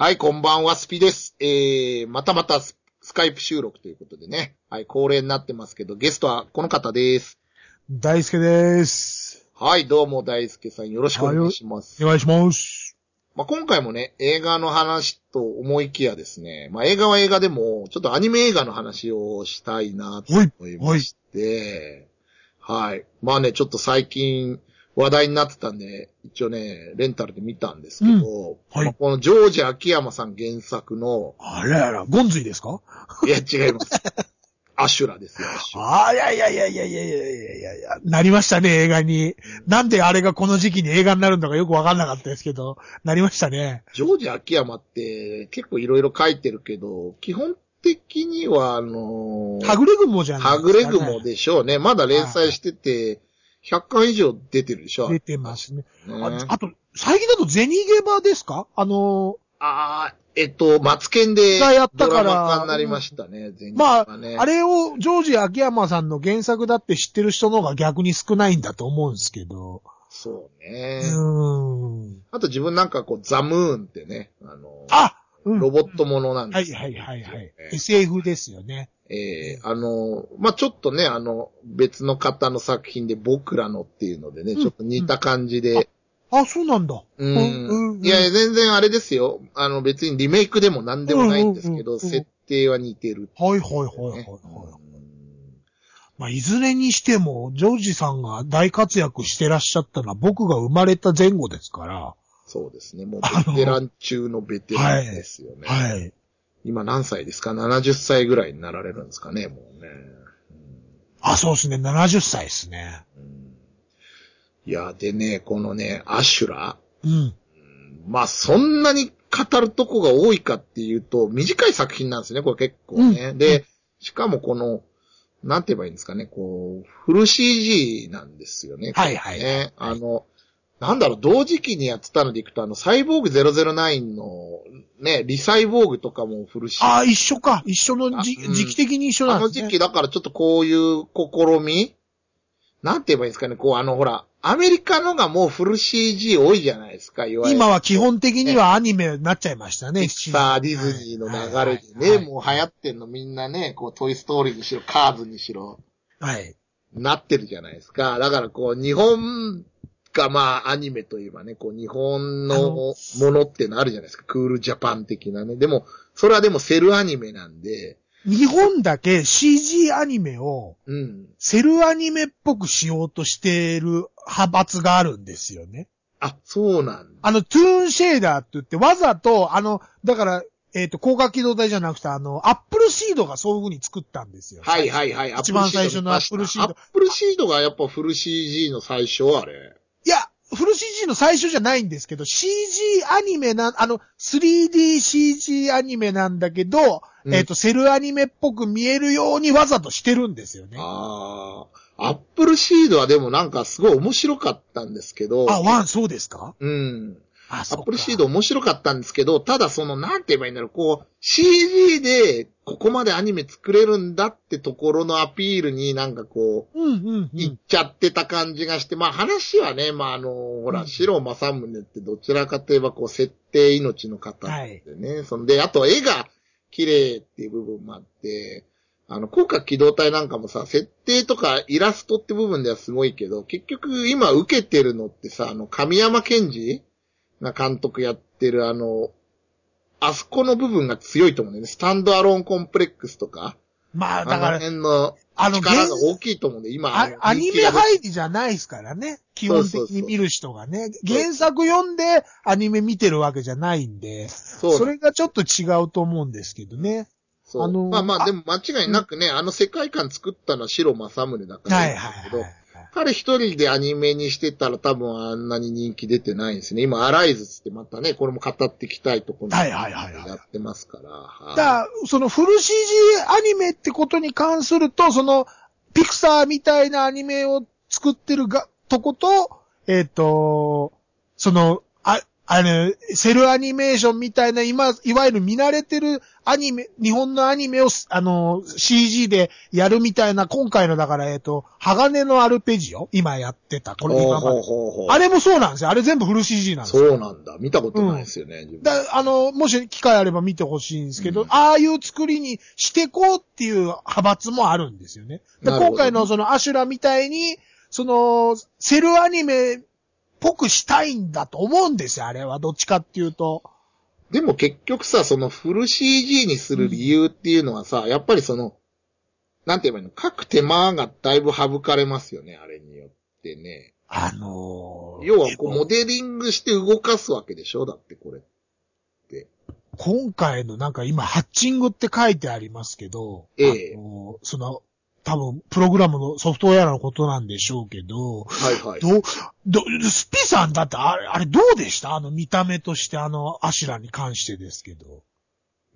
はい、こんばんは、スピです。えー、またまたススカイプ収録ということでね。はい、恒例になってますけど、ゲストはこの方です。大輔です。はい、どうも大輔さんよろしくお願いします。お願いします。まあ、今回もね、映画の話と思いきやですね、まあ、映画は映画でも、ちょっとアニメ映画の話をしたいなと思いまして、はい。まあね、ちょっと最近話題になってたんで、一応ね、レンタルで見たんですけど、はいまあこのジョージ秋山さん原作の、あらあら、ゴンズイですか？いや違います。アシュラですよ。あいやいやいやいやいやいやいやいやいや、なりましたね、映画に。なんであれがこの時期に映画になるんだかよくわかんなかったですけど、なりましたね。ジョージ秋山って結構いろいろ書いてるけど、基本的にはあのーはぐれ雲じゃないはぐですか、ね。れ雲でしょうね。まだ連載してて、100巻以上出てるでしょ？出てますね。ね。ああと、最近だとゼニゲバですか？あのあーえっと、マツケンでがやったドかになりましたね。全まあ、あれをジョージ秋山さんの原作だって知ってる人の方が逆に少ないんだと思うんですけど。そうね。うーん。あと自分なんかこう、ザムーンってね、あの、あうんロボットものなんですよはいはいはいはい。SF ですよね。ええあの、まあ、ちょっとね、あの、別の方の作品で僕らのっていうのでね、うんちょっと似た感じで、あ、そうなんだ。うん。いや全然あれですよ。あの、別にリメイクでも何でもないんですけど、設定は似てる、はいはいはいはい、ね。はい。うんまあ、いずれにしても、ジョージさんが大活躍してらっしゃったのは僕が生まれた前後ですから。そうですね。もうベテラン中のベテランですよね。はい。今何歳ですか ?70 歳ぐらいになられるんですかね、もうね。あ、そうですね。70歳ですね。うんいや、でね、このね、アシュラ、うん。まあ、そんなに語るとこが多いかっていうと、短い作品なんですね、これ結構ね。うんで、しかもこの、なんて言えばいいんですかね、こう、フル CG なんですよね。はいはいね。あの、なんだろう、同時期にやってたのでいくと、あの、サイボーグ009の、ね、リサイボーグとかもフル CG。あ、一緒か。一緒のじ、あうん時期的に一緒あのなんですね。時期だからちょっとこういう試み？なんて言えばいいんですかね、こう、あの、ほら、アメリカのがもうフル CG 多いじゃないですか、いわゆる。今は基本的にはアニメになっちゃいましたね。ピクサー、ディズニーの流れでね、もう流行ってんのみんなね、こう、トイストーリーにしろ、カーズにしろ、はい。なってるじゃないですか。だからこう、日本がまあ、アニメといえばね、こう、日本のものってのあるじゃないですか。クールジャパン的なね。でも、それはでもセルアニメなんで、日本だけ CG アニメをうん。セルアニメっぽくしようとしている派閥があるんですよね。あ、そうなんだ。あの、トゥーンシェーダーって言って、わざと、あの、だから、えっ、と、攻殻機動隊じゃなくて、あの、アップルシードがそういう風に作ったんですよ。はいはいはい。一番最初のアップルシードアップルシードがやっぱフル CG の最初あれ。いや、フル CG の最初じゃないんですけど、CG アニメな、あの、3DCG アニメなんだけど、うんえっ、と、セルアニメっぽく見えるようにわざとしてるんですよね。ああ。アップルシードはでもなんかすごい面白かったんですけど。あ、ワン、そうですか？うん。あ、アップルシード面白かったんですけど、ただその、なんて言えばいいんだろう、こう、CG でここまでアニメ作れるんだってところのアピールになんかこう、うん、うん、うん。いっちゃってた感じがして、まあ話はね、まああの、ほら、うん。白正宗ってどちらかといえばこう、設定命の方でね、そんで、あと絵が綺麗っていう部分もあって、あの、効果機動隊なんかもさ、設定とかイラストって部分ではすごいけど、結局今受けてるのってさ、あの、神山健二が監督やってるあの、あそこの部分が強いと思うんだよね。スタンドアローンコンプレックスとか、まあ、だから、辺のあの、力現が大きいと思うんで、今、あアニメ入りじゃないですからね。基本的に見る人がね。原作読んでアニメ見てるわけじゃないんで、そうそれがちょっと違うと思うんですけどね。そう。あのまあまあ、あでも間違いなくね、あの世界観作ったのは白正宗だからはいはい。彼一人でアニメにしてたら多分あんなに人気出てないんですね。今、アライズつってまたね、これも語っていきたいところはいはいはいはいやってますから。はいだから、そのフル CG アニメってことに関すると、その、ピクサーみたいなアニメを作ってるが、とこと、えっ、と、その、あ、あの、セルアニメーションみたいな、今、いわゆる見慣れてるアニメ、日本のアニメを、あの、CG でやるみたいな、今回の、だから、えっ、と、鋼のアルペジオ今やってた。これ今まで。あれもそうなんですよ。あれ全部フル CG なんですよ。そうなんだ。見たことないですよね。うん、だあの、もし機会あれば見てほしいんですけど、うん、ああいう作りにしてこうっていう派閥もあるんですよね。で今回のそのアシュラみたいに、その、セルアニメぽくしたいんだと思うんですよ、あれは。どっちかっていうと。でも結局さ、そのフル CG にする理由っていうのはさ、うん、やっぱりその、なんて言えばいいの？各手間がだいぶ省かれますよね、あれによってね。あのー、要はこう、モデリングして動かすわけでしょ？だってこれ。って。今回のなんか今、ハッチングって書いてありますけど、ええー、その、多分、プログラムのソフトウェアのことなんでしょうけど、はいはい。ど、ど、スピさんだってあれ、あれどうでした？あの見た目としてあのアシュラに関してですけど。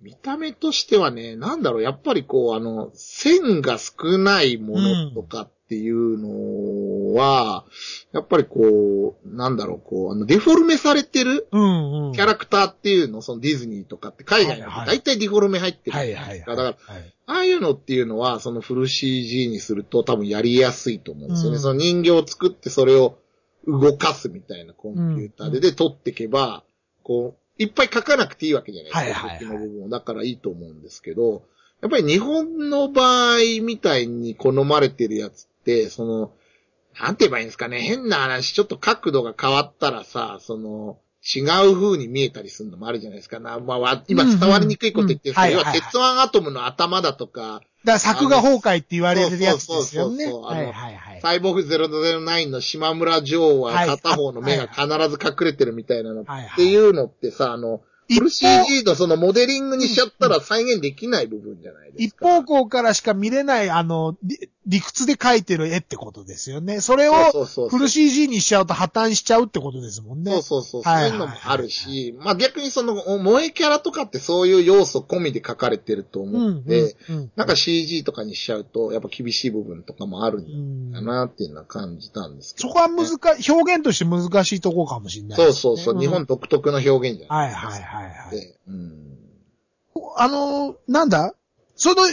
見た目としてはね、なんだろう、やっぱりこう、あの、線が少ないものとかっていうのは、うん、やっぱりこう、なんだろう、こう、あの、デフォルメされてるキャラクターっていうの、そのディズニーとかって海外だと大体デフォルメ入ってる。はいはい、だから、ああいうのっていうのは、そのフル CG にすると多分やりやすいと思うんですよね。うん、その人形を作ってそれを動かすみたいなコンピューターで、で、撮っていけば、こう、いっぱい書かなくていいわけじゃないですか。はいはい、はい、の部分だからいいと思うんですけど、やっぱり日本の場合みたいに好まれてるやつその、なんて言えばいいんですかね。変な話、ちょっと角度が変わったらさ、その、違う風に見えたりするのもあるじゃないですか。まあ、今伝わりにくいこと言ってるんですけど、鉄腕アトムの頭だとか、だから作画崩壊って言われるやつですよね。そうそうそうはいはいはい。サイボーグ009の島村女王は片方の目が必ず隠れてるみたいなのっていうのってさ、あの、フル CG とそのモデリングにしちゃったら再現できない部分じゃないですか。一方向からしか見れない、あの、理屈で描いてる絵ってことですよね。それをフル CG にしちゃうと破綻しちゃうってことですもんね。そうそうそう。そう。いうのもあるし、まあ逆にその萌えキャラとかってそういう要素込みで描かれてると思うんうんうん、なんか CG とかにしちゃうとやっぱ厳しい部分とかもあるんだなっていうのは感じたんですけど、ね、そこは難しい、表現として難しいとこかもしれない、ね、そうそうそう、うん、日本独特の表現じゃないですか。はいはいはいはい。うん、あの、なんだ？その、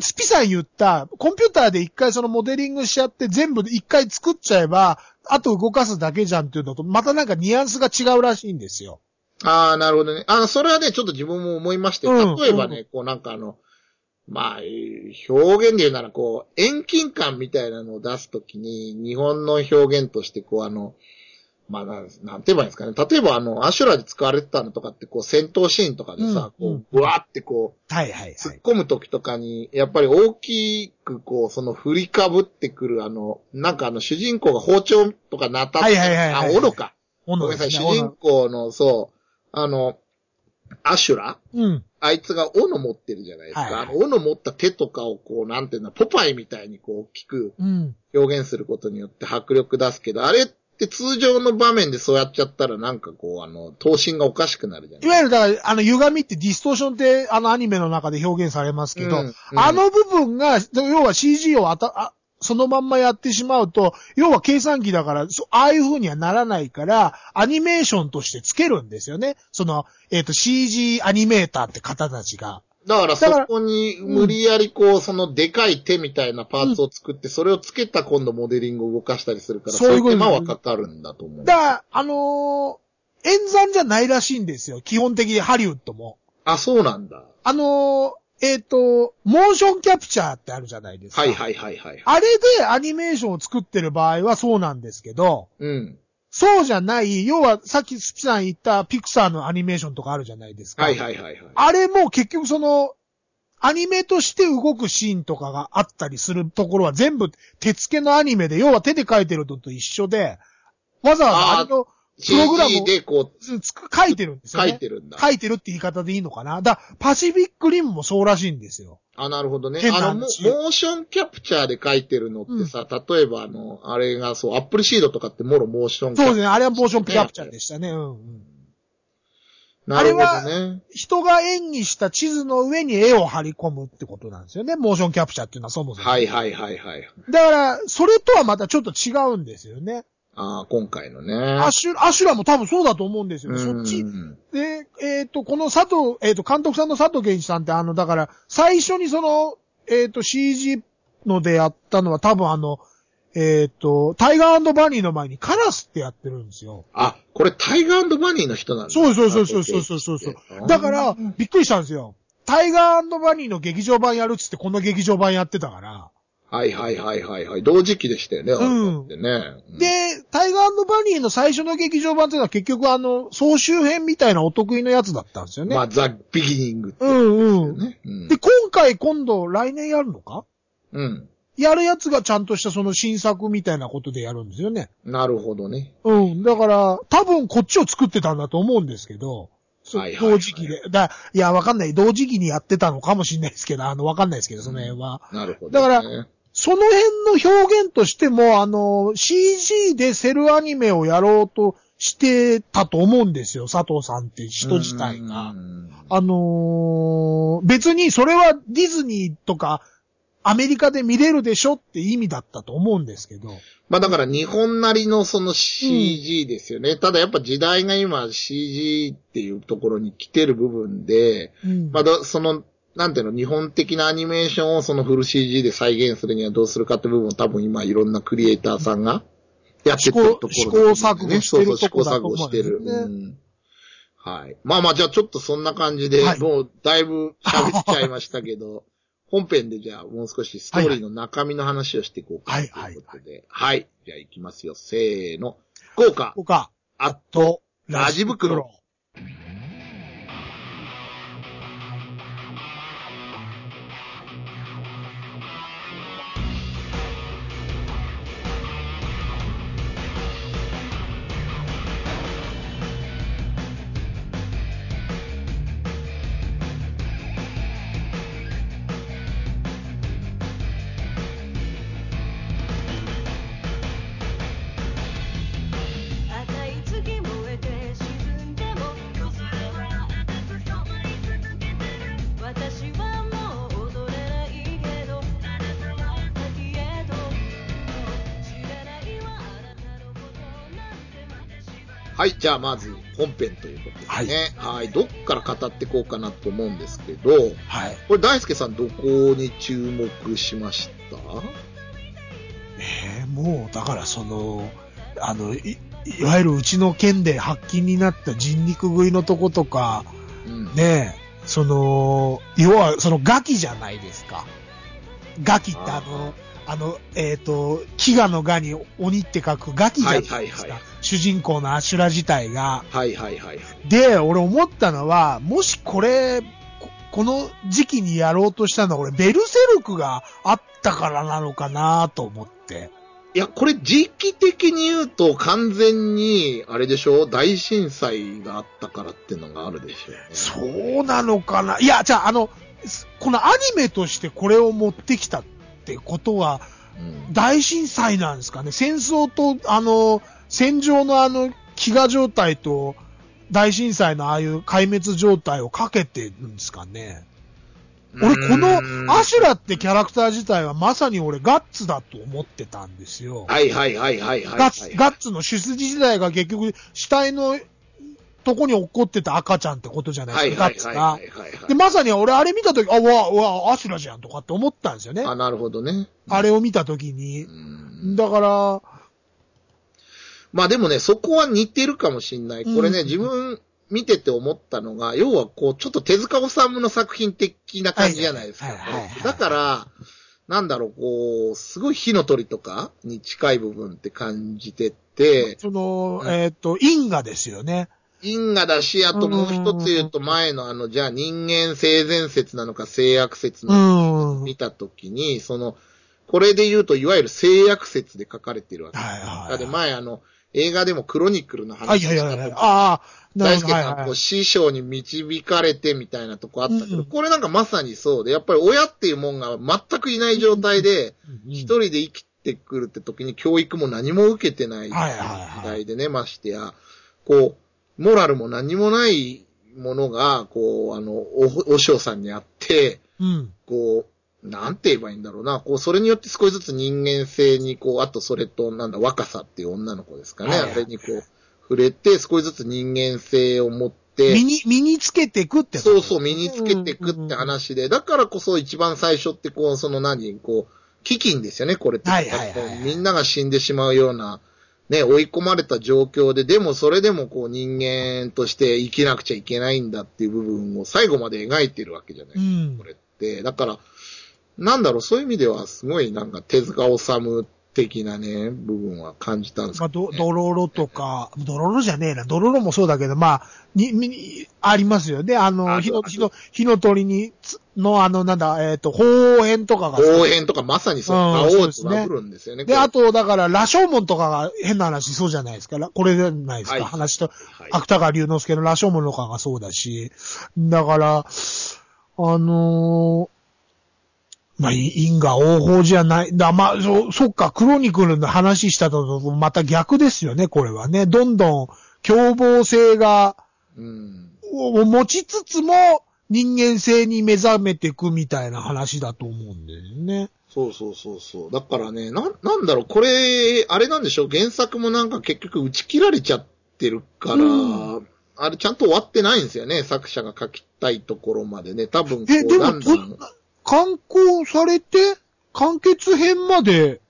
スピさん言った、コンピューターで一回そのモデリングしちゃって全部一回作っちゃえば、あと動かすだけじゃんっていうのと、またなんかニュアンスが違うらしいんですよ。ああ、なるほどね。あの、それはね、ちょっと自分も思いまして、例えばね、うん、こうなんかあの、まあ、表現で言うならこう、遠近感みたいなのを出すときに、日本の表現としてこうあの、まあなん、なんて言えばいいんですかね。例えばあの、アシュラで使われてたのとかってこう戦闘シーンとかでさ、うん、こう、ブワーってこう、はいはいはい。突っ込む時とかに、やっぱり大きくこう、その振りかぶってくるあの、なんかあの主人公が包丁とかなったはいはいはい、はい、あ、斧か。ごめんなさい、主人公の、そう、あの、アシュラ？うん。あいつが斧持ってるじゃないですか。はいはい、あの斧持った手とかをこう、なんていうの、ポパイみたいにこう、大きく表現することによって迫力出すけど、あれで、通常の場面でそうやっちゃったらなんかこう、あの、頭身がおかしくなるじゃないいわゆるだから、あの、歪みってディストーションってあのアニメの中で表現されますけど、うんうん、あの部分が、要は CG をあた、あそのまんまやってしまうと、要は計算機だから、ああいう風にはならないから、アニメーションとしてつけるんですよね。その、えっ、ー、と、CG アニメーターって方たちが。だからそこに無理やりこう、そのでかい手みたいなパーツを作って、それをつけた今度モデリングを動かしたりするから、そういう手間はかかるんだと思う。だから、あのー、演算じゃないらしいんですよ。基本的にハリウッドも。あ、そうなんだ。あのー、えっ、ー、と、モーションキャプチャーってあるじゃないですか。はいはいはいはい。あれでアニメーションを作ってる場合はそうなんですけど、うん。そうじゃない、要はさっきスピさん言ったピクサーのアニメーションとかあるじゃないですか。はいはいはいはい。あれも結局その、アニメとして動くシーンとかがあったりするところは全部手付けのアニメで、要は手で描いてるのと一緒で、わざわざあれのプログラムをでこう、書いてるんですよね。書いてるんだ。書いてるって言い方でいいのかなだパシフィックリムもそうらしいんですよ。あ、なるほどね。あの、モーションキャプチャーで書いてるのってさ、うん、例えばあの、あれがそう、アップルシードとかってもろモーションキャプチャー、そうですね。あれはモーションキャプチャーでしたね。うん、うん。なるほどね。あれは、人が演技した地図の上に絵を貼り込むってことなんですよね。モーションキャプチャーっていうのはそもそも。はいはいはいはい。だから、それとはまたちょっと違うんですよね。ああ、今回のね。アシュラ、アシュラも多分そうだと思うんですよ。そっち。で、えっ、ー、と、この佐藤、えっ、ー、と、監督さんの佐藤健一さんって、あの、だから、最初にその、えっ、ー、と、CG のでやったのは多分あの、えっ、と、タイガーバニーの前にカラスってやってるんですよ。あ、これタイガーバニーの人なんそうそうそうそうそうそうそう。だから、びっくりしたんですよ。タイガーバニーの劇場版やるっつってこの劇場版やってたから。はいはいはいはいはい。同時期でしたよね、んあのってね。うん、で、タイガーバニーの最初の劇場版っていうのは結局あの、総集編みたいなお得意のやつだったんですよね。まあ、ザ・ビギニングってうやつんうん。ね。うんで、今回今度来年やるのか？うん。やるやつがちゃんとしたその新作みたいなことでやるんですよね。なるほどね。うん。だから、多分こっちを作ってたんだと思うんですけど、はいはいはい同時期で。だいや、わかんない。同時期にやってたのかもしれないですけど、あの、わかんないですけど、その辺は。なるほど、だからね。その辺の表現としても、あの、CG でセルアニメをやろうとしてたと思うんですよ。佐藤さんって人自体がう。んあのー別にそれはディズニーとかアメリカで見れるでしょって意味だったと思うんですけど。まあだから日本なりのその CG ですよね。ただやっぱ時代が今 CG っていうところに来てる部分で、うんまあだその、なんていうの、日本的なアニメーションをそのフル CG で再現するにはどうするかって部分を多分今いろんなクリエイターさんがやってるところね試行錯誤してるそうそう試行錯誤してる。思うんはい。まあまあじゃあちょっとそんな感じで、はいもうだいぶ喋っちゃいましたけど、本編でじゃあもう少しストーリーの中身の話をしていこうかなということで。はい。じゃあ行きますよ。せーの。豪華、とか、あっと、ラジ袋。じゃあまず本編ということでね。はい。どっから語っていこうかなと思うんですけど、はい。これ大輔さんどこに注目しました？えーもう、だからその、あの、い、いわゆるうちの県で発禁になった人肉食いのとことか、うん。ねえ、その、要はそのガキじゃないですか。ガキってあの、あの、えっ、と、飢餓のガに鬼って書くガキじゃないですか。はいはいはい主人公のアシュラ自体が。はいはいはいはい。で、俺思ったのは、もしこれ、ここの時期にやろうとしたのは、俺、ベルセルクがあったからなのかなと思って。いや、これ時期的に言うと完全に、あれでしょ？大震災があったからっていうのがあるでしょうね。そうなのかな？いや、じゃあ、あの、すこのアニメとしてこれを持ってきたってことは、うん。大震災なんですかね戦争と、あの、戦場のあの、飢餓状態と、大震災のああいう壊滅状態をかけてるんですかね俺、この、アシュラってキャラクター自体はまさに俺ガッツだと思ってたんですよ。はいはいはいはいはい。ガッツ、ガッツの出自自体が結局、死体のとこに落っこってた赤ちゃんってことじゃないはいですか、はいはいは。いはいはい。で、まさに俺あれ見たとき、あ、わ、わ、アシュラじゃんとかって思ったんですよね。あ、なるほどね。あれを見たときにう。んだから、まあでもね、そこは似てるかもしんない。これね、うん自分見てて思ったのが、要はこう、ちょっと手塚治虫の作品的な感じじゃないですか。だから、なんだろう、こう、すごい火の鳥とかに近い部分って感じてて、その、うんえっ、と、因果ですよね。因果だし、あともう一つ言うと前のあの、じゃあ人間性善説なのか性悪説うなのかん。見たときに、その、これで言うと、いわゆる性悪説で書かれてるわけ。はいはいだって前あの、映画でもクロニクルのはい話はいはいはい。ああ。大輔さん、こう、師匠に導かれてみたいなとこあったけど、うんこれなんかまさにそうで、やっぱり親っていうもんが全くいない状態で、うん一人で生きてくるって時に教育も何も受けてない時代でね、ましてや、こう、モラルも何もないものが、こう、あの、お、お師匠さんにあって、うん。こう、なんて言えばいいんだろうな。こう、それによって少しずつ人間性に、こう、あとそれと、なんだ、若さっていう女の子ですかね。はいはいあれにこう、触れて、少しずつ人間性を持って、身に、身につけていくってそうそう、身につけていくって話で、だからこそ一番最初ってこう、その何、こう、飢饉ですよね、これって。はいはいはいはいみんなが死んでしまうような、ね、追い込まれた状況で、でもそれでもこう人間として生きなくちゃいけないんだっていう部分を最後まで描いてるわけじゃないうんこれって。だから、なんだろう、そういう意味ではすごいなんか手塚治虫的なね、部分は感じたんですまあ、けど。ドロロとか、ドロロじゃねえな、ドロロもそうだけど、まあ、に、に、ありますよね。あの、火の、火の、火の鳥につ、の、あの、なんだ、えっ、と、方変とかが。応援とかまさにそう、うん青とそうですねダブるんですよね。で、あと、だから、羅生門とかが変な話そうじゃないですか。らこれじゃないですか、はい話と。はい芥川龍之介の羅生門とかがそうだし。だから、あのーまあ、い因果応報じゃない。だ、まあ、そ、そっか、クロニクルの話したのとまた逆ですよね、これはね。どんどん凶暴性が、うん。を持ちつつも、人間性に目覚めていくみたいな話だと思うんだよね。そうそうそうそう。だからね、なん、なんだろう、これ、あれなんでしょう、原作もなんか結局打ち切られちゃってるから、うあれちゃんと終わってないんですよね、作者が書きたいところまでね。多分こえ、う、でも、刊行されて、完結編まで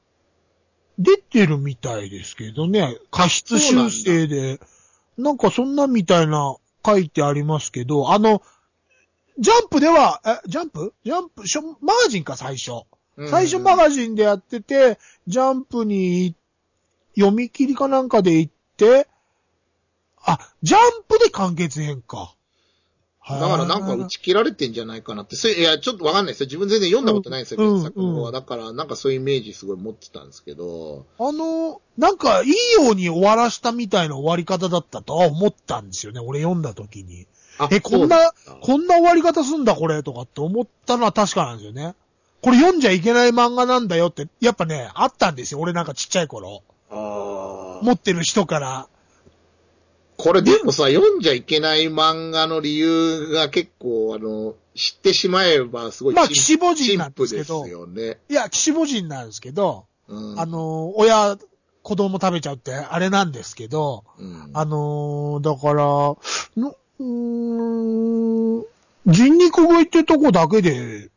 出てるみたいですけどね。過失修正で。なんかそんなみたいな書いてありますけど、あの、ジャンプでは、え、ジャンプ？ジャンプ、しょマガジンか最初。うん最初マガジンでやってて、ジャンプに読み切りかなんかで行って、あ、ジャンプで完結編か。だからなんか打ち切られてんじゃないかなって。それいや、ちょっとわかんないですよ。自分全然読んだことないんですよ、うん原作の方は。うんだからなんかそういうイメージすごい持ってたんですけど。あの、なんか、いいように終わらしたみたいな終わり方だったとは思ったんですよね。俺読んだ時に。あえ、こんなこんな終わり方すんだこれとかって思ったのは確かなんですよね。これ読んじゃいけない漫画なんだよって、やっぱね、あったんですよ。俺なんかちっちゃい頃。持ってる人から。これでもさ、読んじゃいけない漫画の理由が結構、あの、知ってしまえばすごいまあ陳岸母人なんですけどよね。いや、岸母人なんですけど、うん。あ、の、親、子供食べちゃうってあれなんですけど、うん、あのーだから、の、うーん、人肉食いってとこだけで、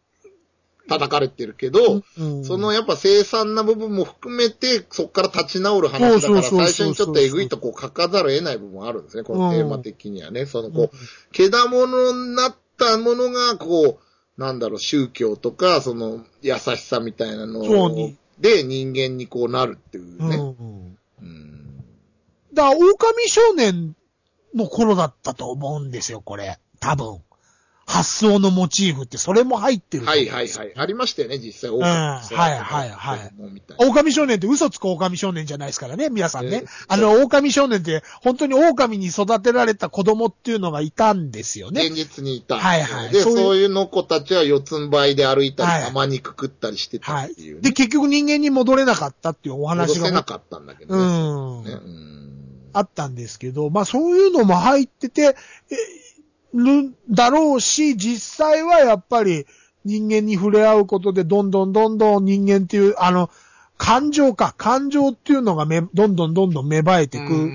叩かれてるけど、うんそのやっぱ生産な部分も含めて、そこから立ち直る話だから、最初にちょっとえぐいとこう書かざるを得ない部分もあるんですね、このテーマ的にはね。そのこう、けだものになったものが、こう、なんだろう、宗教とか、その、優しさみたいなので人間にこうなるっていうね。うんうん。うんだから、狼少年の頃だったと思うんですよ、これ。多分。発想のモチーフって、それも入ってるとはい。はいはい。ありましたよね、実際。んはいはいはい狼少年って嘘つく狼少年じゃないですからね、皆さんねええ。あの、狼少年って、本当に狼に育てられた子供っていうのがいたんですよね。現実にいた。はいはいで、そういうの子たちは四つん這いで歩いたり、はい甘肉食ったりしてたはいっていう、ね。で、結局人間に戻れなかったっていうお戻話が。せなかったんだけどうね。ん。ねうんあったんですけど、まあそういうのも入ってて、えるだろうし、実際はやっぱり人間に触れ合うことでどんどんどんどん人間っていう、あの、感情か、感情っていうのがめ、どんどんどんどん芽生えてく、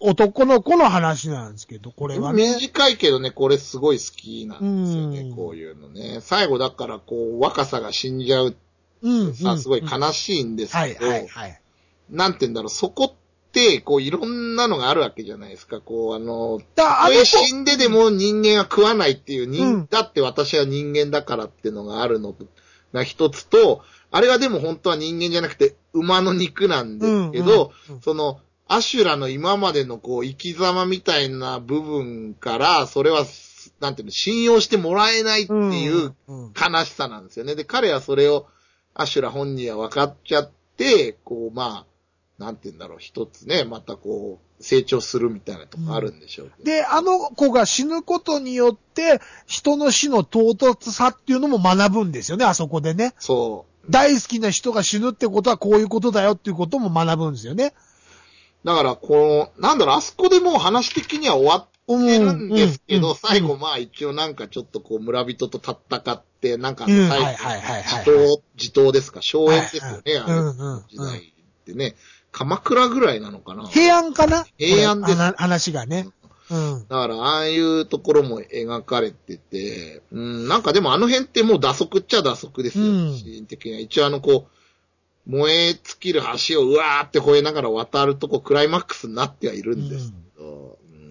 男の子の話なんですけど、これはね。短いけどね、これすごい好きなんですよねう、んこういうのね。最後だから、こう、若さが死んじゃううん。さ、うんすごい悲しいんですはいけど、はいはい。なんて言うんだろう、そこって、こう、いろんなのがあるわけじゃないですか。こう、あの、たとえ死んででも人間は食わないっていう、人うんだって私は人間だからっていうのがあるのが一つと、あれはでも本当は人間じゃなくて馬の肉なんですけど、うんうんうんその、アシュラの今までのこう、生き様みたいな部分から、それは、なんていうの、信用してもらえないっていう悲しさなんですよね。で、彼はそれを、アシュラ本人は分かっちゃって、こう、まあ、なんて言うんだろう、一つね、またこう、成長するみたいなとこあるんでしょうけど。で、あの子が死ぬことによって、人の死の唐突さっていうのも学ぶんですよね、あそこでね。そう。大好きな人が死ぬってことはこういうことだよっていうことも学ぶんですよね。だから、この、なんだろう、あそこでもう話的には終わっってるんですけど、うんうん最後まあ一応なんかちょっとこう村人と戦って、なんかうん最後、自党、自党ですか、荘園ですよね、あうんうんの時代ってね。鎌倉ぐらいなのかな？平安かな？平安で話がね。うん。だから、ああいうところも描かれてて、うん、なんかでもあの辺ってもう打足っちゃ打足ですよ、うんシーン的には。一応あの、こう、燃え尽きる橋をうわーって吠えながら渡るとこ、クライマックスになってはいるんですけど、うん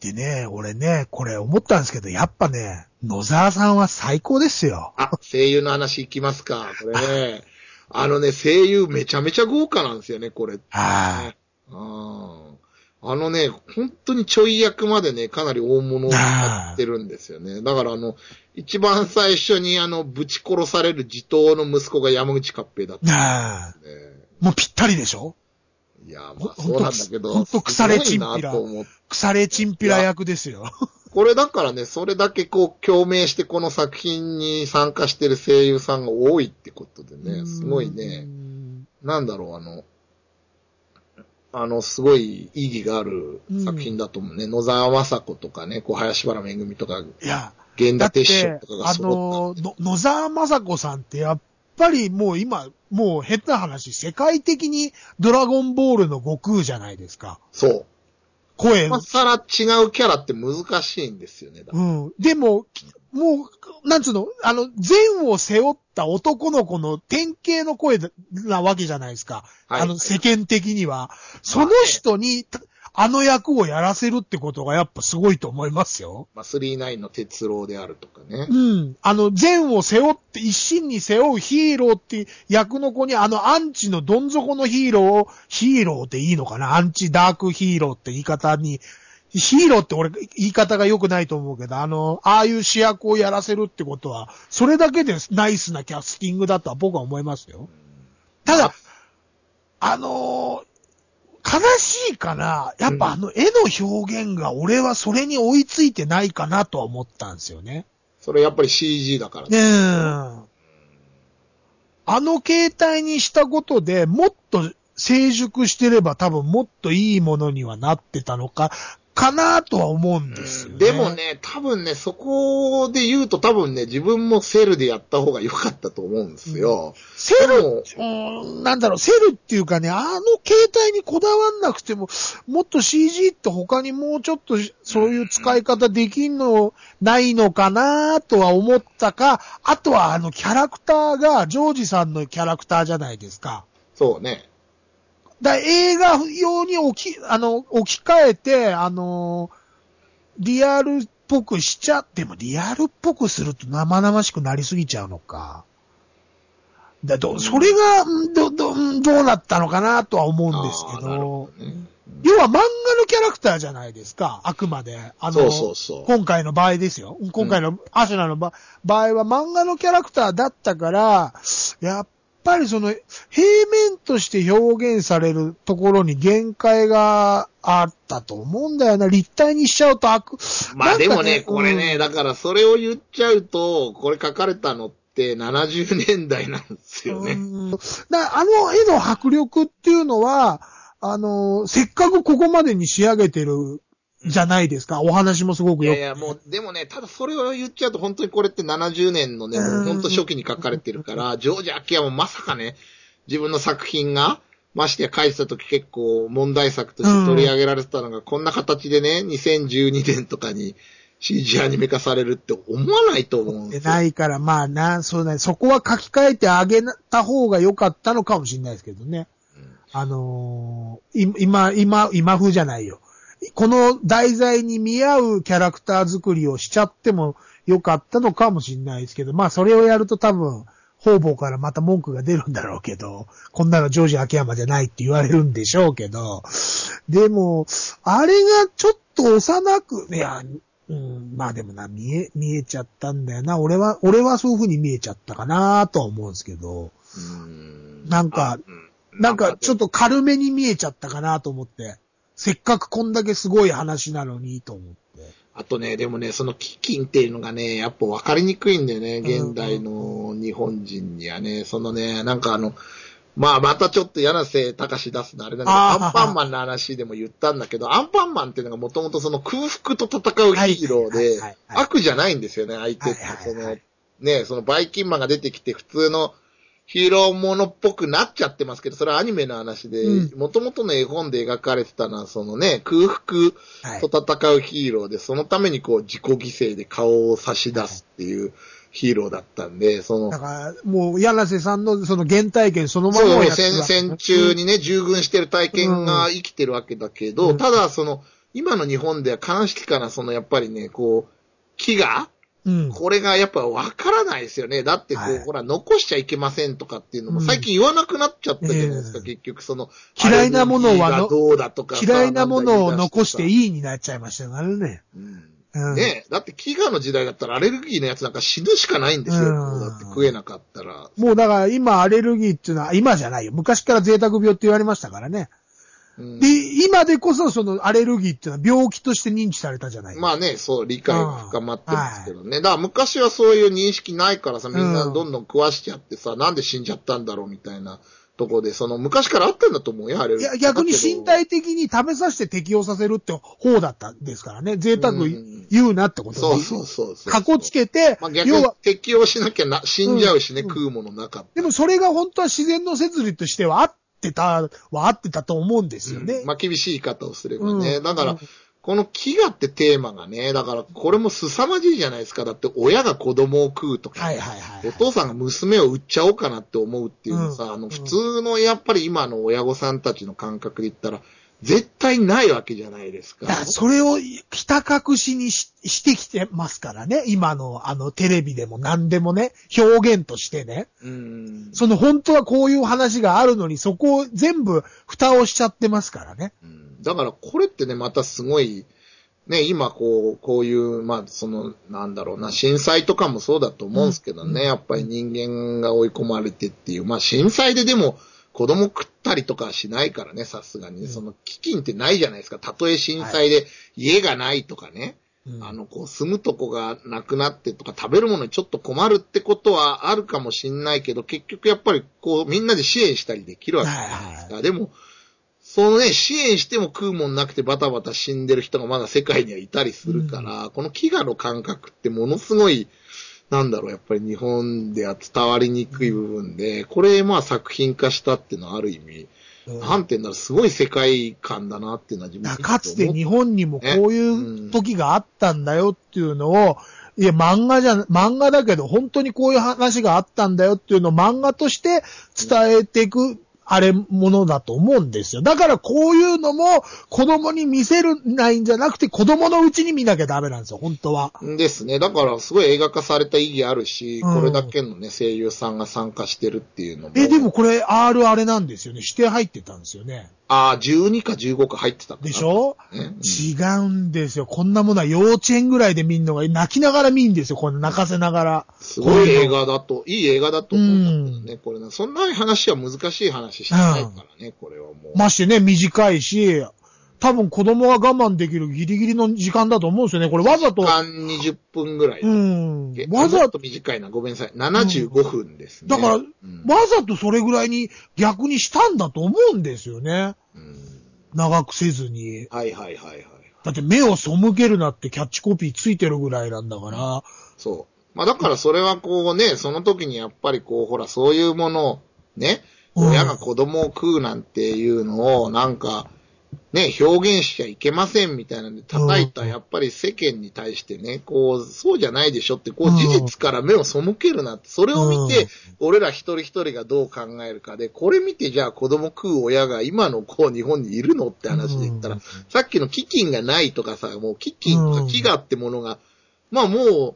でね、俺ね、これ思ったんですけど、やっぱね、野沢さんは最高ですよ。あ、声優の話いきますか。これね、あのね、声優めちゃめちゃ豪華なんですよね、これ。あああのね、本当にちょい役までね、かなり大物をやってるんですよね。だからあの、一番最初にあの、ぶち殺される地頭の息子が山口勝平だったんあ、なあ、で、もうぴったりでしょ？いや、まあそうなんだけど、ほんと腐れチンピラ腐れチンピラ役ですよ。これだからね、それだけこう、共鳴してこの作品に参加してる声優さんが多いってことでね、すごいねう、ん。なんだろう、あの、あの、すごい意義がある作品だと思うね。野沢雅子とかね、こう、林原めぐみとか、いや、源田鉄章とか、があ揃った。の、の野沢雅子さんってやっぱりもう今、もう変な話、世界的にドラゴンボールの悟空じゃないですか。そう。声、今更違うキャラって難しいんですよね。うん。でも、もう、なんつうの、あの、善を背負った男の子の典型の声なわけじゃないですか。はいあの、世間的には。その人に、あの役をやらせるってことがやっぱすごいと思いますよ。まあ、39の鉄郎であるとかね。うん。あの、善を背負って、一心に背負うヒーローって役の子に、あのアンチのどん底のヒーローを、ヒーローっていいのかな？アンチダークヒーローって言い方に、ヒーローって俺、言い方が良くないと思うけど、あの、ああいう主役をやらせるってことは、それだけでナイスなキャスティングだとは僕は思いますよ。ただ、あのー悲しいかなやっぱあの絵の表現が俺はそれに追いついてないかなとは思ったんですよね。それやっぱり CG だからねえ。あの形態にしたことでもっと成熟してれば多分もっといいものにはなってたのか、かなとは思うんですよ、ね。でも。ね、多分ね、そこで言うと多分ね、自分もセルでやった方が良かったと思うんですよ。セル、でもうん、なんだろう、セルっていうかね、あの形態にこだわんなくても、もっと CG って他にもうちょっとそういう使い方できんの、ないのかなとは思ったか、あとはあのキャラクターが、ジョージさんのキャラクターじゃないですか。そうね。だ映画用に置き、あの、置き換えて、あの、リアルっぽくしちゃっても、リアルっぽくすると生々しくなりすぎちゃうのか。だど、それが、んど、ど、んどうなったのかなとは思うんですけど。要は漫画のキャラクターじゃないですか、あくまで。あの、そうそうそう今回の場合ですよ。今回の、アシュラの場場合は漫画のキャラクターだったから、やっぱりその、平面として表現されるところに限界があったと思うんだよな。立体にしちゃうと悪、まあでもね、これね、だからそれを言っちゃうと、これ書かれたのって70年代なんですよね。うんだあの絵の迫力っていうのは、あの、せっかくここまでに仕上げてるじゃないですか。お話もすごくよく。いやいや、もう、でもね、ただそれを言っちゃうと本当にこれって70年のね、本当初期に書かれてるから、ジョージ・アキヤもまさかね、自分の作品が、ましてや書いてた時結構問題作として取り上げられてたのが、こんな形でね、2012年とかに CG アニメ化されるって思わないと思うんでですよ。ないから、まあな、そうだね。そこは書き換えてあげた方が良かったのかもしれないですけどね。あのーい今、今、今風じゃないよ。この題材に見合うキャラクター作りをしちゃっても良かったのかもしれないですけど、まあそれをやると多分、方々からまた文句が出るんだろうけど、こんなのジョージ秋山じゃないって言われるんでしょうけど、でも、あれがちょっと幼く、いや、うん、まあでもな、見え、見えちゃったんだよな。俺は、俺はそういう風に見えちゃったかなとは思うんですけど、うんなんか、うんなんかちょっと、と軽めに見えちゃったかなと思って。せっかくこんだけすごい話なのにと思って。あとね、でもね、その基金っていうのがね、やっぱ分かりにくいんだよね、うん現代の日本人にはね。そのね、なんかあの、まあ、またちょっと柳瀬隆出すのあれだけど、アンパンマンの話でも言ったんだけど、アンパンマンっていうのがもともとその空腹と戦うヒーローで悪じゃないんですよね、相手って。そのはい、ね、そのバイキンマンが出てきて普通のヒーローものっぽくなっちゃってますけど、それはアニメの話でう、もともとの絵本で描かれてたのは、そのね、空腹はいと戦うヒーローで、そのためにこう自己犠牲で顔を差し出すっていうヒーローだったんで、そのだ、から、もう、柳瀬さんのその原体験そのままそう、戦、戦中にね、従軍してる体験が生きてるわけだけど、うん。ただ、その、今の日本では悲しきかな、その、やっぱりね、こう、飢餓うん。これがやっぱわからないですよね。だってこう、はいほら、残しちゃいけませんとかっていうのもうん最近言わなくなっちゃったじゃないですか、うん結局その、嫌いなものはどうだとかさ嫌いなものを残してい。いいになっちゃいましたからね。うんうん。ねだって飢餓の時代だったらアレルギーのやつなんか死ぬしかないんですよ。うんだって食えなかったら。もうだから今アレルギーっていうのは、今じゃないよ。昔から贅沢病って言われましたからね。うんで、今でこそそのアレルギーっていうのは病気として認知されたじゃない。まあね、そう、理解が深まってますけどね。だから昔はそういう認識ないからさ、みんなどんどん食わしちゃってさ、なんで死んじゃったんだろうみたいなとこで、その昔からあったんだと思うよ、あれ。いや、逆に身体的に食べさせて適応させるって方だったんですからね。贅沢うん言うなってことそうそうそうそう。かこつけてまあ、、逆に適応しなきゃな、死んじゃうしね、うん食うものなかった。でもそれが本当は自然の摂理としては合ってた、は合ってたと思うんですよね。うんまあ厳しい言い方をすればね。うんだから、うんこの飢餓ってテーマがね、だからこれも凄まじいじゃないですか。だって親が子供を食うとか、はいはいはい。お父さんが娘を売っちゃおうかなって思うっていうのさ、うんあの普通のやっぱり今の親御さんたちの感覚で言ったら、絶対ないわけじゃないですか。だからそれをひた隠しにししてきてますからね。今のあのテレビでも何でもね、表現としてね。うん。その本当はこういう話があるのに、そこを全部蓋をしちゃってますからね。うんだからこれってね、またすごい、ね、今こう、こういう、まあ、その、なんだろうな、震災とかもそうだと思うんですけどね、うんやっぱり人間が追い込まれてっていう、まあ震災ででも子供食ったりとかはしないからね、さすがに、うん。その基金ってないじゃないですか。たとえ震災で家がないとかね、うん。あの、こう、住むとこがなくなってとか、食べるものにちょっと困るってことはあるかもしんないけど、結局やっぱりこう、みんなで支援したりできるわけじゃないですか。でも、そのね、支援しても食うもんなくてバタバタ死んでる人がまだ世界にはいたりするから、この飢餓の感覚ってものすごい、なんだろう、やっぱり日本では伝わりにくい部分で、これまあ作品化したっていうのはある意味、うん。なんて言うんだろう、すごい世界観だなっていうのは自分だかつて。日本にもこういうね時があったんだよっていうのを、いや、漫画じゃ、漫画だけど本当にこういう話があったんだよっていうのを漫画として伝えていく、あれ、ものだと思うんですよ。だからこういうのも子供に見せるないんじゃなくて子供のうちに見なきゃダメなんですよ、本当は。ですね。だから、すごい映画化された意義あるし、うんこれだけのね、声優さんが参加してるっていうのも。え、でもこれ R あれなんですよね。指定入ってたんですよね。ああ、12か15か入ってたでしょ？ねうん違うんですよ。こんなものは幼稚園ぐらいで見んのが、泣きながら見んですよ。この泣かせながら。すごい映画だと、いい映画だと思うんだけどね、うこれね。そんな話は難しい話してないからね、これはもう。ましてね、短いし、多分子供が我慢できるギリギリの時間だと思うんですよね。これわざと時、間20分ぐらい。うんえ。わざと短いな、ごめんなさい。75分ですね。だから、うんわざとそれぐらいに逆にしたんだと思うんですよね。うん長くせずに。はいはいはいはい。だって目を背けるなってキャッチコピーついてるぐらいなんだから。そう。まあだからそれはこうね、その時にやっぱりこう、ほら、そういうものを、ね、うん親が子供を食うなんていうのを、なんか、ね、表現しちゃいけませんみたいなんで叩いた、やっぱり世間に対してね、こう、そうじゃないでしょって、こう、うん。事実から目を背けるなって、それを見てうん、俺ら一人一人がどう考えるかで、これ見てじゃあ子供食う親が今のこう、日本にいるのって話で言ったらうん、さっきの飢饉がないとかさ、もう飢饉とか飢餓ってものが、まあもう、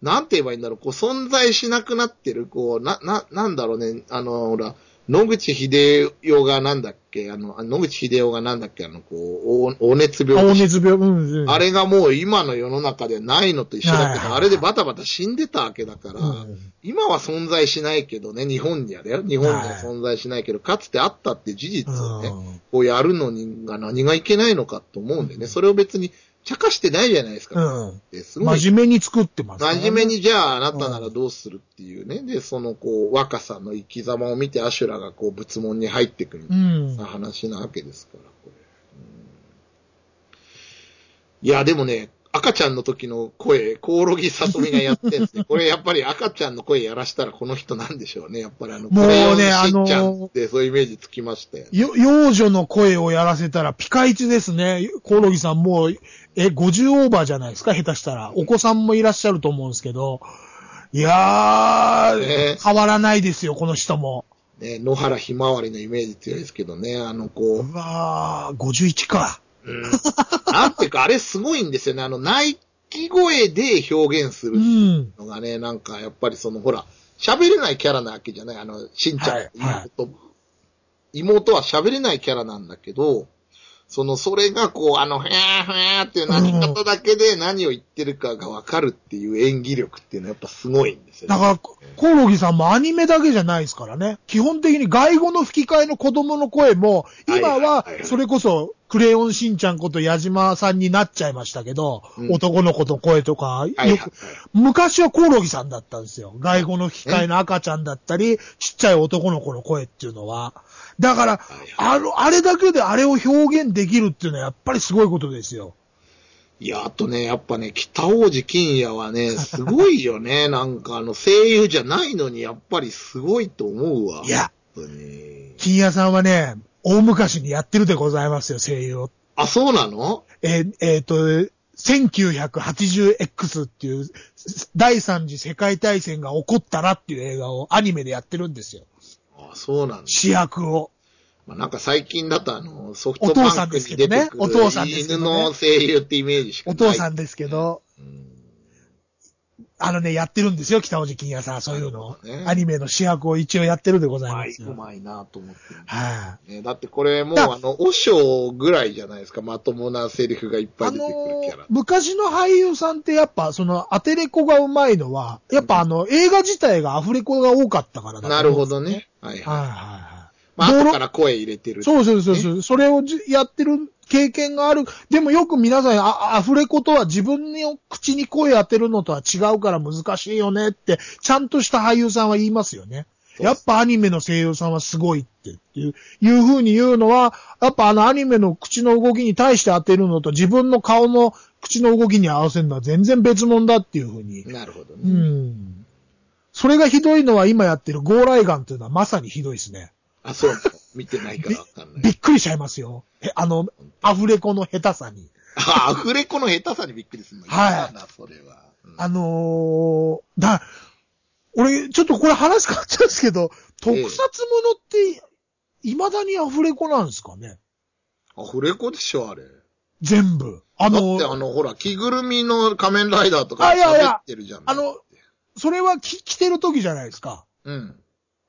なんて言えばいいんだろう、こう存在しなくなってる、こう、な、な、なんだろうね、あの、ほら、野口秀夫がなんだっけ、あの、あ野口秀夫がなんだっけ、あの、こう、お黄熱病青熱病、うん、うん。あれがもう今の世の中でないのと一緒だけど、あれでバタバタ死んでたわけだから、うん。今は存在しないけどね、日本にはだよ。日本には存在しないけど、かつてあったって事実をね、うん。こうやるのにが何がいけないのかと思うんでね、それを別に茶化してないじゃないですか。うん。ですごい真面目に作ってますね、真面目にじゃああなたならどうするっていうね。で、そのこう、若さの生き様を見てアシュラがこう、仏門に入ってくるう。ん話なわけですから、これ。うんいや、でもね、赤ちゃんの時の声、コオロギさとみがやってんで、これやっぱり赤ちゃんの声やらしたらこの人なんでしょうね。やっぱりあの、もうねクレヨンしんちゃあんのってそういうイメージつきましたよ。よ、幼女の声をやらせたらピカイチですね。コオロギさんもう、え、50オーバーじゃないですか？下手したら。お子さんもいらっしゃると思うんですけど。いやー、ね変わらないですよ、この人も。ね、野原ひまわりのイメージ強いですけどね、あの、こう、うわー、51か。うん。なんていうか、あれすごいんですよね。あの、泣き声で表現すうるん。のがね、なんかやっぱりその、ほら、喋れないキャラなわけじゃないあの、しんちゃん、はいはい妹。妹は喋れないキャラなんだけど、その、それがこう、あの、ふやーふやーっていう泣き方だけで何を言ってるかがわかるっていう演技力っていうのはやっぱすごいんですよね。だから、コオロギさんもアニメだけじゃないですからね。基本的に外語の吹き替えの子供の声も、今はそれこそ、クレヨンしんちゃんこと矢島さんになっちゃいましたけど、うん男の子の声とか、はいはいよく、昔はコオロギさんだったんですよ。外語の吹き替えの赤ちゃんだったり、ちっちゃい男の子の声っていうのは。だから、はいあの、あれだけであれを表現できるっていうのはやっぱりすごいことですよ。いや、あとね、やっぱね、北王子金也はね、すごいよね。なんかあの、声優じゃないのに、やっぱりすごいと思うわ。いや、本当に。金谷さんはね、大昔にやってるでございますよ、声優を。あ、そうなの？えーえーと、1980X っていう、第三次世界大戦が起こったらっていう映画をアニメでやってるんですよ。あ、そうなんだ。主役を。まあ、なんか最近だとあの、ソフトバンクに出てくるお父さんですけ犬どねの声優ってイメージしかおない。父さんですけど、うんあのね、やってるんですよ、北尾路金也さん、そういうのをねアニメの主役を一応やってるでございうまい、ますよ。うまいなと思ってる。はい、ね、だってこれもうだあの、お尚ぐらいじゃないですか。まともなセリフがいっぱい出てくるキャラ。あのー昔の俳優さんってやっぱ、その、アテレコがうまいのは、やっぱあの、映画自体がアフレコが多かったからだと思なるほどね。はいはい。はいはいはい。まあ、後から声入れてる。そうそうそうそう。それをじやってる経験がある。でもよく皆さん、あ、アフレコとは自分の口に声当てるのとは違うから難しいよねって、ちゃんとした俳優さんは言いますよね。やっぱアニメの声優さんはすごいっていう、いう風に言うのは、やっぱあのアニメの口の動きに対して当てるのと自分の顔の口の動きに合わせるのは全然別物だっていう風に。なるほどうね。ん。それがひどいのは今やってるゴーライガンっていうのはまさにひどいですね。あ、そう。見てないからわかんない。びっくりしちゃいますよ。え、あの、アフレコの下手さに。あ、アフレコの下手さにびっくりするの。はいな、それは。うんあのー、だ、俺、ちょっとこれ話変わっちゃうんですけど、特撮ものって、未だにアフレコなんですかね？アフレコでしょ、あれ。全部。あのだってあの、ほら、着ぐるみの仮面ライダーとか喋ってるじゃん。あの、それはき着てる時じゃないですか。うん。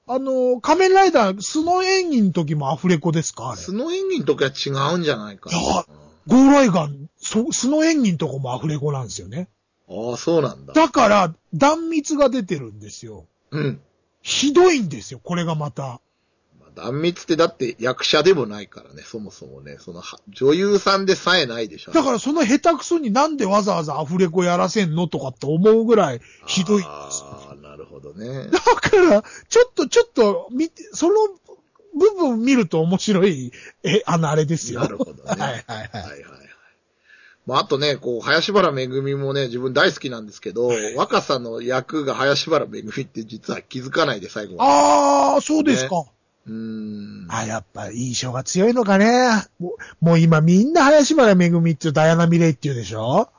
あの、仮面ライダー、素の演技の時もアフレコですか？あれ。素の演技の時は違うんじゃないかな。いやゴーライガン、そ、素の演技のとこもアフレコなんですよね。ああ、そうなんだ。だから、断密が出てるんですよ。うん。ひどいんですよ、これがまた。まあ断密ってだって役者でもないからね、そもそもね。その、は女優さんでさえないでしょ。だからその下手くそになんでわざわざアフレコやらせんのとかって思うぐらいひどい。ああ、なるほどね。だから、ちょっとちょっと見て、その部分見ると面白い、え、あのあれですよ。なるほどね。はいはいはい。はいはいはい。まあ、あとね、こう、林原めぐみもね、自分大好きなんですけど、若さの役が林原めぐみって実は気づかないで最後は。ああ、そうですか。うーん。あ、やっぱ印象が強いのかね。もうもう今みんな林原めぐみっていうダイアナミレイっていうでしょ？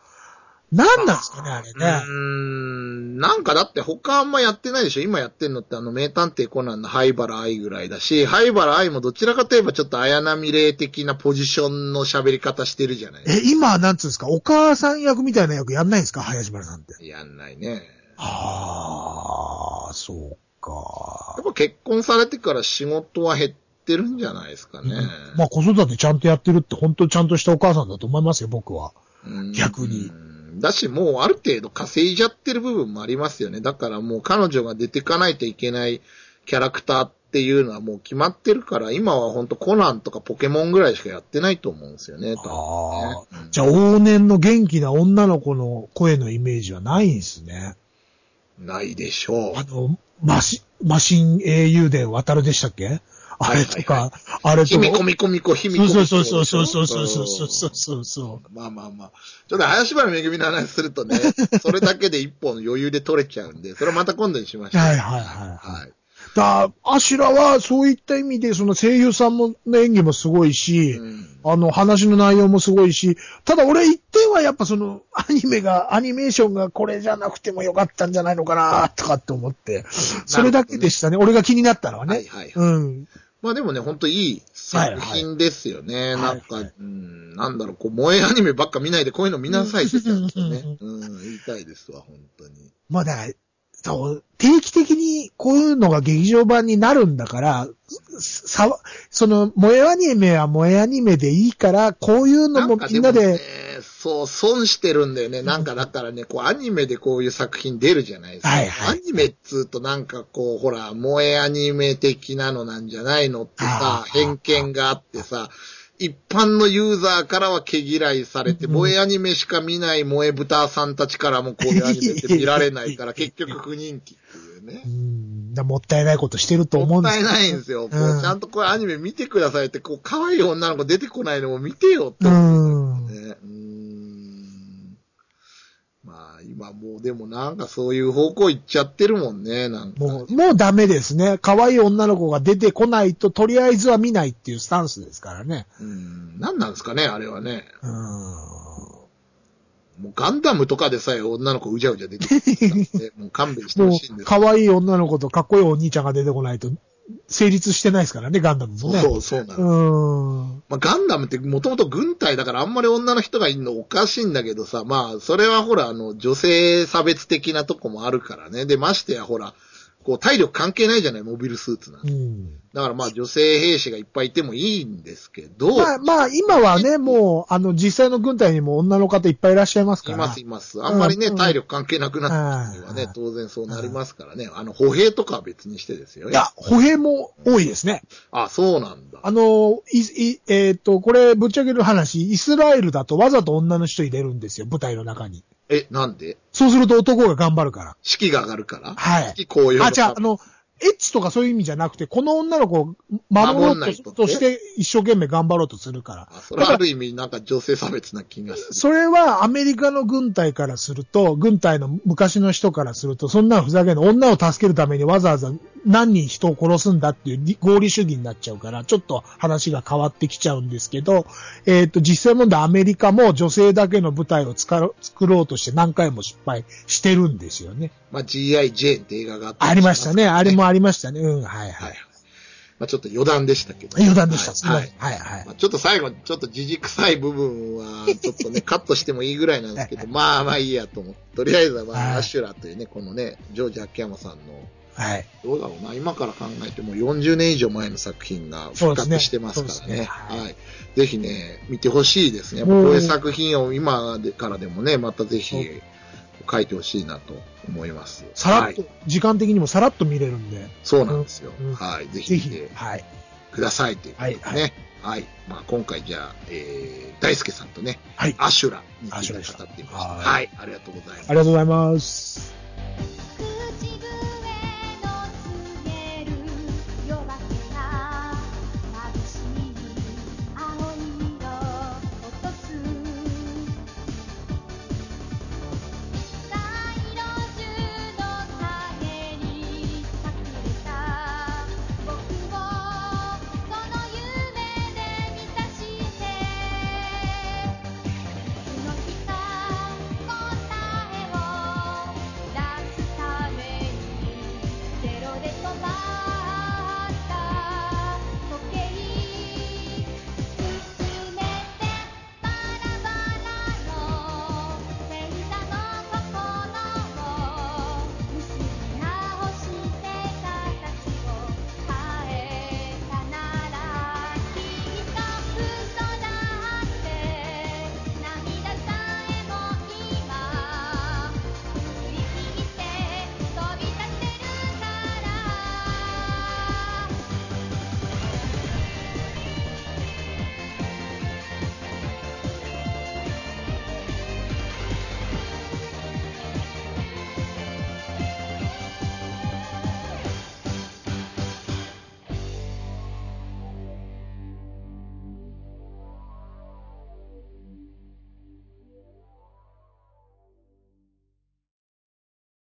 なんなんですかね、あれね。ん。なんかだって他あんまやってないでしょ？今やってんのってあの名探偵コナンの灰原愛ぐらいだし、灰原愛もどちらかといえばちょっと綾波霊的なポジションの喋り方してるじゃないえ、今、なんつうんですか、お母さん役みたいな役やんないんですか？林原さんって。やんないね。ああ、そうかやっ。ぱ結婚されてから仕事は減ってるんじゃないですかね。まあ子育てちゃんとやってるって本当にちゃんとしたお母さんだと思いますよ、僕は。うん逆に。だし、もうある程度稼いじゃってる部分もありますよね。だからもう彼女が出てかないといけないキャラクターっっていうのはもう決まってるから、今はほんとコナンとかポケモンぐらいしかやってないと思うんですよね、ああじゃあ、往年の元気な女の子の声のイメージはないんですね。ないでしょうあ。の、マシ、マシン英雄伝渡るでしたっけ？あれとか、あれとか。ひみこみこみこ、ひみこみこ。そうそうそうそうそうそうそうそうそうそう。まあまあまあ。ちょっと林原めぐみの話するとね、それだけで一本余裕で取れちゃうんで、それはまた今度にしましょう。はいはいはいはい。だアシュラはそういった意味で、その声優さんもの演技もすごいし、うんあの話の内容もすごいし、ただ俺一点はやっぱその アニメが、アニメーションがこれじゃなくてもよかったんじゃないのかなとかって思って、それだけでしたね。俺が気になったのはね。はいはいうん。まあでもね、ほんといい作品ですよね。はいなんか、はいうん、なんだろう、こう、萌えアニメばっか見ないでこういうの見なさいって言ったんですよね。うん、言いたいですわ、本当に。まあだから、そう、定期的にこういうのが劇場版になるんだから、さ、その、萌えアニメは萌えアニメでいいから、こういうのもみんなで、ね、そう、損してるんだよね。なんかだからね、こう、アニメでこういう作品出るじゃないですか。はいはいアニメっつうとなんかこう、ほら、萌えアニメ的なのなんじゃないのってさ偏見があってさ、一般のユーザーからは毛嫌いされて、うん萌えアニメしか見ない萌え豚さんたちからもこういうアニメって見られないから、結局不人気っていうねう。ん、だもったいないことしてると思うんですもったいないんですよ。こううんちゃんとこれアニメ見てくださいって、こう、可愛い女の子出てこないのも見てよってう思うんん。ね。うーん。まあ、今もうでもなんかそういう方向行っちゃってるもんね、なんか。もう、もうダメですね。可愛い女の子が出てこないと、とりあえずは見ないっていうスタンスですからね。うん。なんなんですかね、あれはね。うん。もうガンダムとかでさえ女の子うじゃうじゃ出てくる。もう勘弁してほもう、しいんです可愛い女の子とかっこいいお兄ちゃんが出てこないと、成立してないですからね、ガンダムもね。そうそう、そうなの。うん。まあ、ガンダムってもともと軍隊だからあんまり女の人がいるのおかしいんだけどさ、まあ、それはほら、あの、女性差別的なとこもあるからね。で、ましてやほら、こう、体力関係ないじゃない、モビルスーツなんて。うん。だからまあ、女性兵士がいっぱいいてもいいんですけど、まあ、まあ、今はね、もう、あの、実際の軍隊にも女の方いっぱいいらっしゃいますから。います、います。あんまりね、うん体力関係なくなった時にはねうん、当然そうなりますからね。あの、歩兵とかは別にしてですよ。いや、歩兵も多いですね。あ、そうなんだ。あの、い、い、えっ、と、これ、ぶっちゃける話、イスラエルだとわざと女の人入れるんですよ、舞台の中に。え、なんで？そうすると男が頑張るから。士気が上がるから？はい士気高揚のあ、じゃあ、あの、エッチとかそういう意味じゃなくて、この女の子を守ろ守うんとないととして一生懸命頑張ろうとするから。あそれはある意味なんか女性差別な気がする。それはアメリカの軍隊からすると、軍隊の昔の人からすると、そんなのふざけんの、女を助けるためにわざわざ何人人を殺すんだっていうり合理主義になっちゃうから、ちょっと話が変わってきちゃうんですけど、えっ、と、実際問題アメリカも女性だけの部隊を作ろうとして何回も失敗してるんですよね。まあ、G.I. ジェーンって映画があったありましたね。あれも。もありましたね。うん、はいははいい。。まあ、ちょっと余談でしたけど。余談でした。はい。はいはいまあ、ちょっと最後にちょっとじじくさい部分は、ちょっとね、カットしてもいいぐらいなんですけど、まあまあいいやと思って。とりあえずは、まアシュラというね、このね、ジョージ・秋山さんの、はい。どうだろうな、今から考えても40年以上前の作品が復活してますからね。そうですねはいはい。ぜひね、見てほしいですね。こういう作品を今でからでもね、またぜひ書いてほしいなと思います。さらっと、はい、時間的にもさらっと見れるんで、そうなんですよ。うんはい。ぜひぜひ見て、はい。くださいということでね。はいはい。まあ今回じゃあ、えー、大輔さんとね、はい。アシュラについて語ってみましはい。ありがとうございますあり。がとうございます。